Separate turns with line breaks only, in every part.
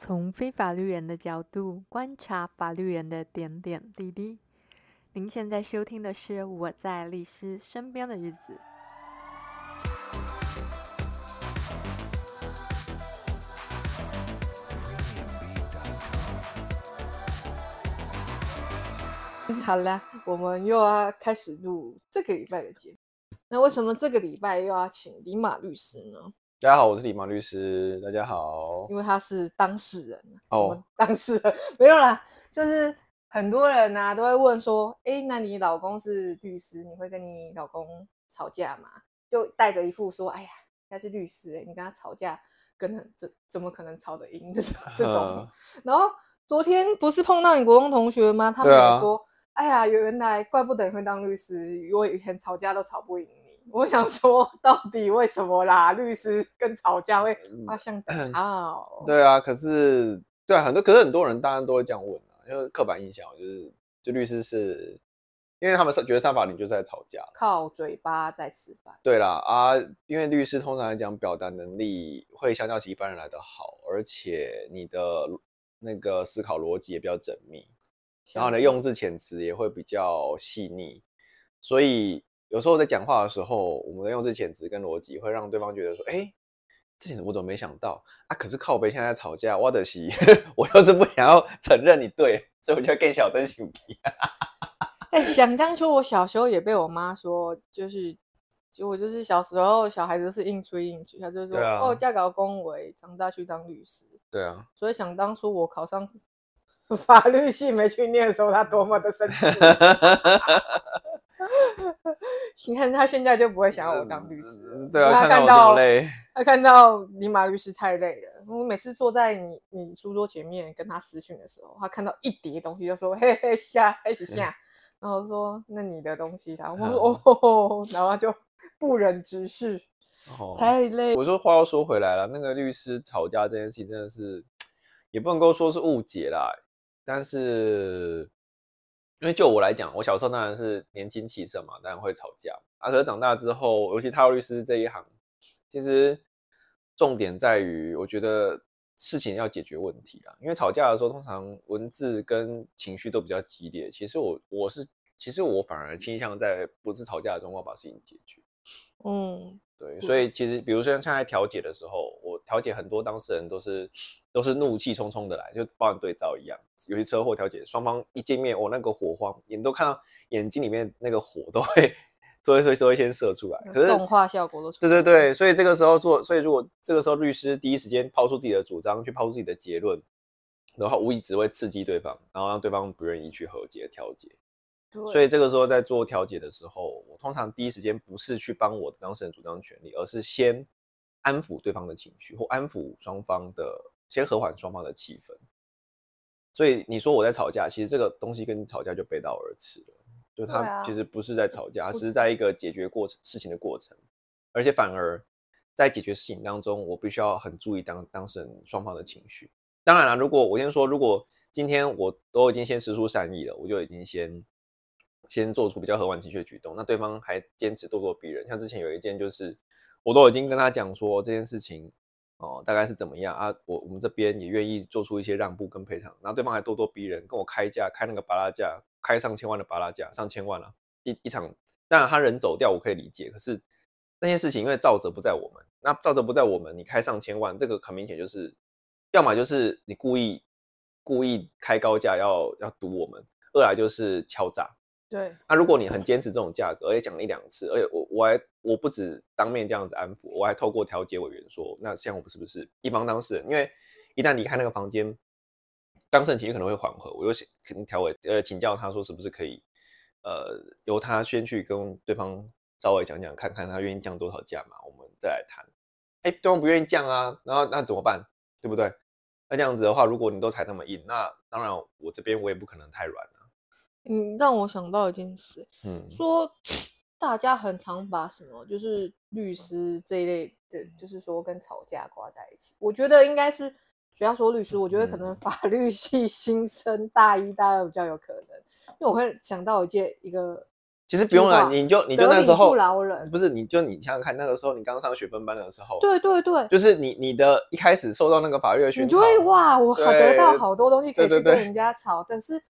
从非法律人的角度观察法律人的点点滴滴。您现在收听的是《我在律师身边的日子》。
好了，我们又要开始录这个礼拜的节目。那为什么这个礼拜又要请李马律师呢？
大家好，我是李芒律师。大家好，
因为他是当事人
哦，
当事人 没有啦，就是很多人啊都会问说，哎，那你老公是律师，你会跟你老公吵架吗？就带着一副说，哎呀，他是律师，哎，你跟他吵架，跟这怎么可能吵得赢？这 这种。嗯、然后昨天不是碰到你国中同学吗？他们也说，啊、哎呀，原来怪不得你会当律师，我以前吵架都吵不赢。我想说，到底为什么啦？律师跟吵架会发生啊？
对啊，可是对啊，很多可是很多人当然都会这样问啊，因为刻板印象就是，就律师是因为他们是觉得上法庭就是在吵架，
靠嘴巴在吃饭。
对啦啊，因为律师通常来讲表达能力会相较起一般人来的好，而且你的那个思考逻辑也比较缜密，然后呢，用字遣词也会比较细腻，所以。有时候在讲话的时候，我们在用这遣词跟逻辑，会让对方觉得说：“哎，这点我怎么没想到啊？”可是靠背现在在吵架，我的西，我又是不想要承认你对，所以我就更小灯小皮。
哎，想当初我小时候也被我妈说，就是就我就是小时候小孩子是硬吹硬举，她就说：“啊、哦，嫁给公维，长大去当律师。”
对啊，
所以想当初我考上 法律系没去念的时候，她多么的生气。你看他现在就不会想要我当律师，
嗯，对啊，
他看到他看到李马律师太累了。我每次坐在你你书桌前面跟他私讯的时候，他看到一叠东西就说嘿嘿下，一起下，然后说那你的东西他，我说哦，然后他就不忍直视，哦，太累。
我说话又说回来了，那个律师吵架这件事情真的是 也不能够说是误解啦，但是。因为就我来讲，我小时候当然是年轻气盛嘛，当然会吵架啊。可是长大之后，尤其踏入律师这一行，其实重点在于，我觉得事情要解决问题啦。因为吵架的时候，通常文字跟情绪都比较激烈。其实我我是，其实我反而倾向在不是吵架的状况把事情解决。嗯。对，所以其实，比如说像现在调解的时候，我调解很多当事人都是都是怒气冲冲的来，就包含对照一样。尤其车祸调解，双方一见面，我、哦、那个火花，你都看到眼睛里面那个火都会都会都会先射出来。可是
动画效果都出来。
对对对，所以这个时候做，所以如果这个时候律师第一时间抛出自己的主张，去抛出自己的结论，然后无疑只会刺激对方，然后让对方不愿意去和解调解。所以这个时候在做调解的时候，我通常第一时间不是去帮我的当事人主张权利，而是先安抚对方的情绪，或安抚双方的，先和缓双方的气氛。所以你说我在吵架，其实这个东西跟吵架就背道而驰了，就他其实不是在吵架，只是在一个解决过程事情的过程，而且反而在解决事情当中，我必须要很注意当当事人双方的情绪。当然了，如果我先说，如果今天我都已经先释出善意了，我就已经先。先做出比较和缓情绪的举动，那对方还坚持咄咄逼人。像之前有一件，就是我都已经跟他讲说这件事情哦，大概是怎么样啊？我我们这边也愿意做出一些让步跟赔偿，然后对方还咄咄逼人，跟我开价，开那个巴拉价，开上千万的巴拉价，上千万了，啊，一一场。当然他人走掉，我可以理解。可是那件事情因为肇责不在我们，那肇责不在我们，你开上千万，这个很明显就是，要么就是你故意故意开高价要要堵我们，二来就是敲诈。
对，
那、如果你很坚持这种价格，而且讲了一两次，而且我我还我不止当面这样子安抚，我还透过调解委员说，那像我们是不是一方当事人？因为一旦离开那个房间，当事人情绪可能会缓和，我又肯定调委呃请教他说是不是可以，呃由他先去跟对方稍微讲讲，看看他愿意降多少价嘛，我们再来谈。哎，对方不愿意降啊，然后那怎么办？对不对？那这样子的话，如果你都踩那么硬，那当然我这边我也不可能太软。
嗯，让我想到一件事，嗯，说大家很常把什么就是律师这一类的，就是说跟吵架挂在一起。我觉得应该是不要说律师，我觉得可能法 律系新生大一、大二比较有可能，因为我会想到一件一个
其实不用了，你就你就那时候
不饶人，
不是你就你想想看，那个时候你刚上学分班的时候，
对对对，
就是你你的一开始受到那个法律的训，
你就会哇，我好得到好多东西可以去跟人家吵，但是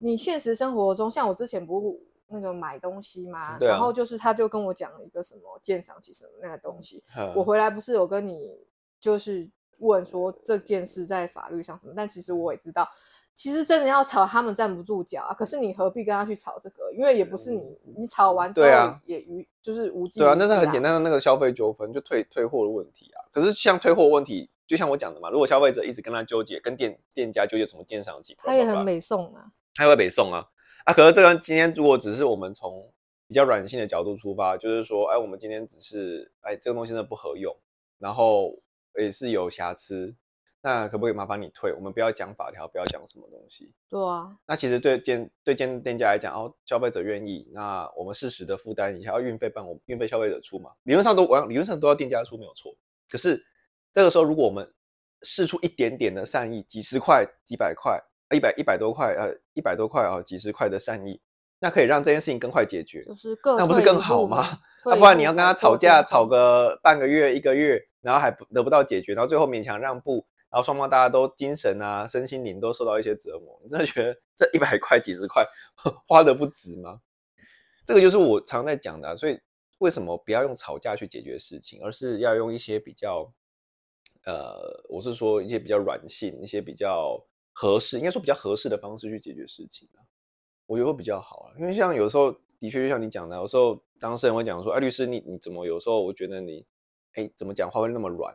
你现实生活中，像我之前不是那个买东西嘛，
啊、
然后就是他就跟我讲了一个什么鉴赏期什么那个东西，我回来不是有跟你就是问说这件事在法律上什么，但其实我也知道。其实真的要吵，他们站不住脚啊。可是你何必跟他去吵这个？因为也不是你，你吵完之后也无，就是无济。
对啊，那是很简单的那个消费纠纷，就退退货的问题啊。可是像退货问题，就像我讲的嘛，如果消费者一直跟他纠结，跟店店家纠结什么鉴赏期，
他也很美送啊，
他会北宋啊啊。可是这个今天如果只是我们从比较软性的角度出发，就是说，哎，我们今天只是哎这个东西真的不合用，然后也是有瑕疵。那可不可以麻烦你退？我们不要讲法条，不要讲什么东西。
对啊。
那其实对店对店店家来讲，哦，消费者愿意，那我们适时的负担一下，要运费办，我运费消费者出嘛。理论上都我理论上都要店家出，没有错。可是这个时候，如果我们试出一点点的善意，几十块、几百块、一百一百多块，呃，一百多块啊，几十块的善意，那可以让这件事情更快解决，
就是更
那不是更好吗？要不然你要跟他吵架，吵个半个月、一个月，然后还得不到解决，然后最后勉强让步。然后双方大家都精神啊、身心灵都受到一些折磨，你真的觉得这一百块、几十块花的不值吗？这个就是我常在讲的啊，所以为什么不要用吵架去解决事情，而是要用一些比较，呃，我是说一些比较软性、一些比较合适，应该说比较合适的方式去解决事情啊，我觉得会比较好啊。因为像有时候的确就像你讲的，有时候当事人会讲说：“哎，律师你你怎么有时候我觉得你，哎，怎么讲话会那么软？”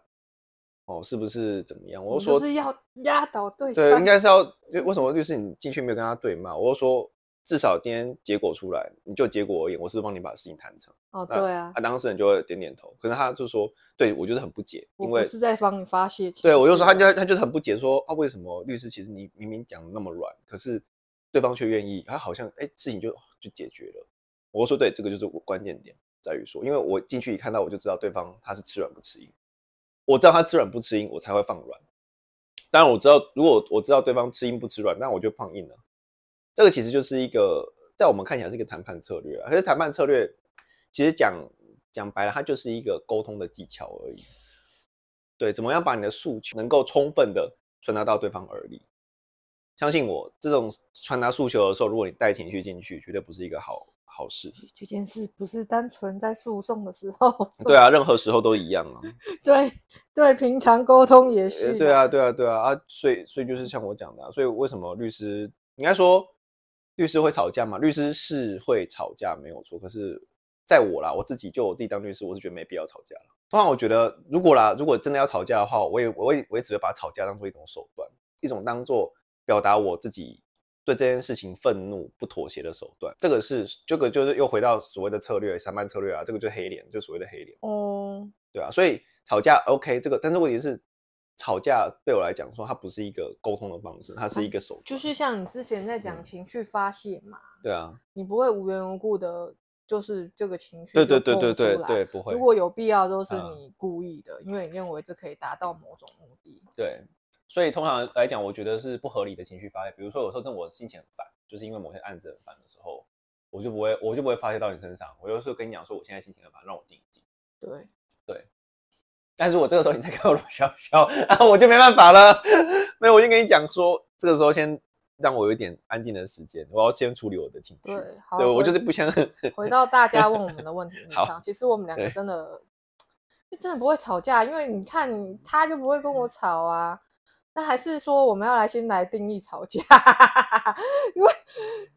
哦，是不是怎么样？我就说
是要压倒对方。
对，应该是要。为什么律师你进去没有跟他对骂？我就说，至少今天结果出来，你就结果而言，我是帮你把事情谈成。
哦，对啊。
他当事人就会点点头，可是他就说，对我就是很不解，因为
我是在帮你发泄。
对，我就说他就他就是很不解，说啊，为什么律师其实你明明讲的那么软，可是对方却愿意，他好像哎事情就就解决了。我就说对，这个就是我关键点在于说，因为我进去一看到，我就知道对方他是吃软不吃硬。我知道他吃软不吃硬，我才会放软。当然我知道，如果我知道对方吃硬不吃软，那我就放硬了。这个其实就是一个在我们看起来是一个谈判策略啊。可是谈判策略其实讲讲白了，它就是一个沟通的技巧而已。对，怎么样把你的诉求能够充分的传达到对方耳里？相信我，这种传达诉求的时候，如果你带情绪进去，绝对不是一个好。好事，
这件事不是单纯在诉讼的时候。
对啊，任何时候都一样啊。
对对，平常沟通也是、啊。
对啊，对啊，对啊啊！所以所以就是像我讲的、啊，所以为什么律师应该说律师会吵架吗？律师是会吵架没有错，可是在我啦，我自己就我自己当律师，我是觉得没必要吵架了。通常我觉得，如果啦，如果真的要吵架的话，我也我也我也只会把吵架当做一种手段，一种当做表达我自己。对这件事情愤怒不妥协的手段，这个是这个就是又回到所谓的策略，谈判策略啊，这个就黑脸，就所谓的黑脸。
哦，
对啊，所以吵架 OK，这个但是问题是，吵架对我来讲说它不是一个沟通的方式，它是一个手段。
就是像你之前在讲情绪发泄嘛，
嗯，对啊，
你不会无缘无故的，就是这个情绪
对对对对对对，不会。
如果有必要，都是你故意的，嗯，因为你认为这可以达到某种目的。
对。所以通常来讲，我觉得是不合理的情绪发泄。比如说，有时候真的我心情很烦，就是因为某些案子很烦的时候，我就不会，我就不会发泄到你身上。我有时候跟你讲说，我现在心情很烦，让我静一静。
对
对。但是我这个时候你再跟我笑笑，啊，我就没办法了。没有，我就跟你讲说，这个时候先让我有一点安静的时间，我要先处理我的情绪。
对，好，
对我就是不想。
回到大家问我们的问题 上，其实我们两个真的，就真的不会吵架，因为你看他就不会跟我吵啊。那还是说我们要来先来定义吵架，因为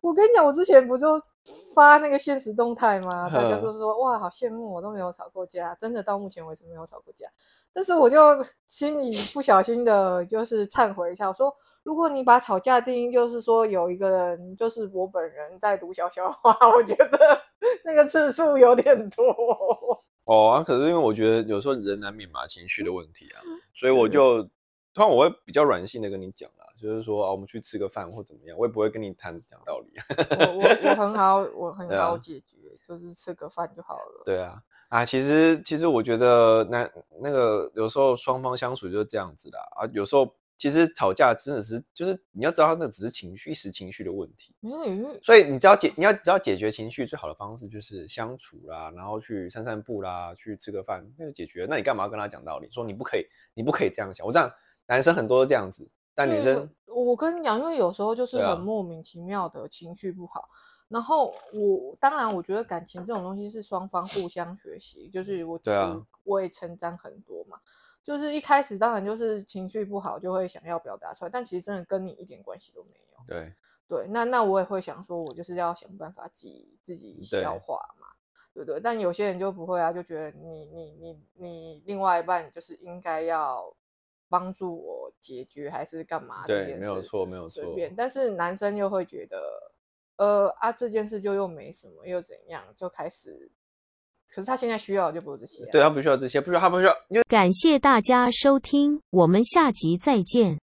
我跟你讲，我之前不就发那个现实动态嘛？大家说说哇，好羡慕，我都没有吵过架，真的到目前为止没有吵过架。但是我就心里不小心的，就是忏悔一下，我说如果你把吵架定义就是说有一个人就是我本人在读小小话，我觉得那个次数有点多。
哦啊，可是因为我觉得有时候人难免嘛，情绪的问题啊，所以我就。通常我会比较软性的跟你讲啦，就是说啊，我们去吃个饭或怎么样，我也不会跟你谈讲道理。
我我我很好，我很好解决，啊、就是吃个饭就好了。
对啊，啊，其实其实我觉得那那个有时候双方相处就是这样子的啊，有时候其实吵架真的是，就是你要知道，他那只是情绪，一时情绪的
问题。
所以你只要解，你要只要解决情绪，最好的方式就是相处啦，然后去散散步啦，去吃个饭，那就解决。那你干嘛要跟他讲道理？说你不可以，你不可以这样想。我这样，男生很多都这样子，但女生，
我跟你讲，因为有时候就是很莫名其妙的情绪不好。然后我当然，我觉得感情这种东西是双方互相学习，就是我对啊，我也成长很多嘛。就是一开始当然就是情绪不好，就会想要表达出来，但其实真的跟你一点关系都没有。
对
对，那那我也会想说，我就是要想办法自己自己消化嘛，对不对，对？但有些人就不会啊，就觉得你你你你另外一半就是应该要帮助我解决还是干嘛？
对，没有错，没有错。
随便，但是男生又会觉得。呃啊，这件事就又没什么，又怎样，就开始。可是他现在需要的就不是这些，
对他不需要这些，不需要他不需要。因为
感谢大家收听，我们下集再见。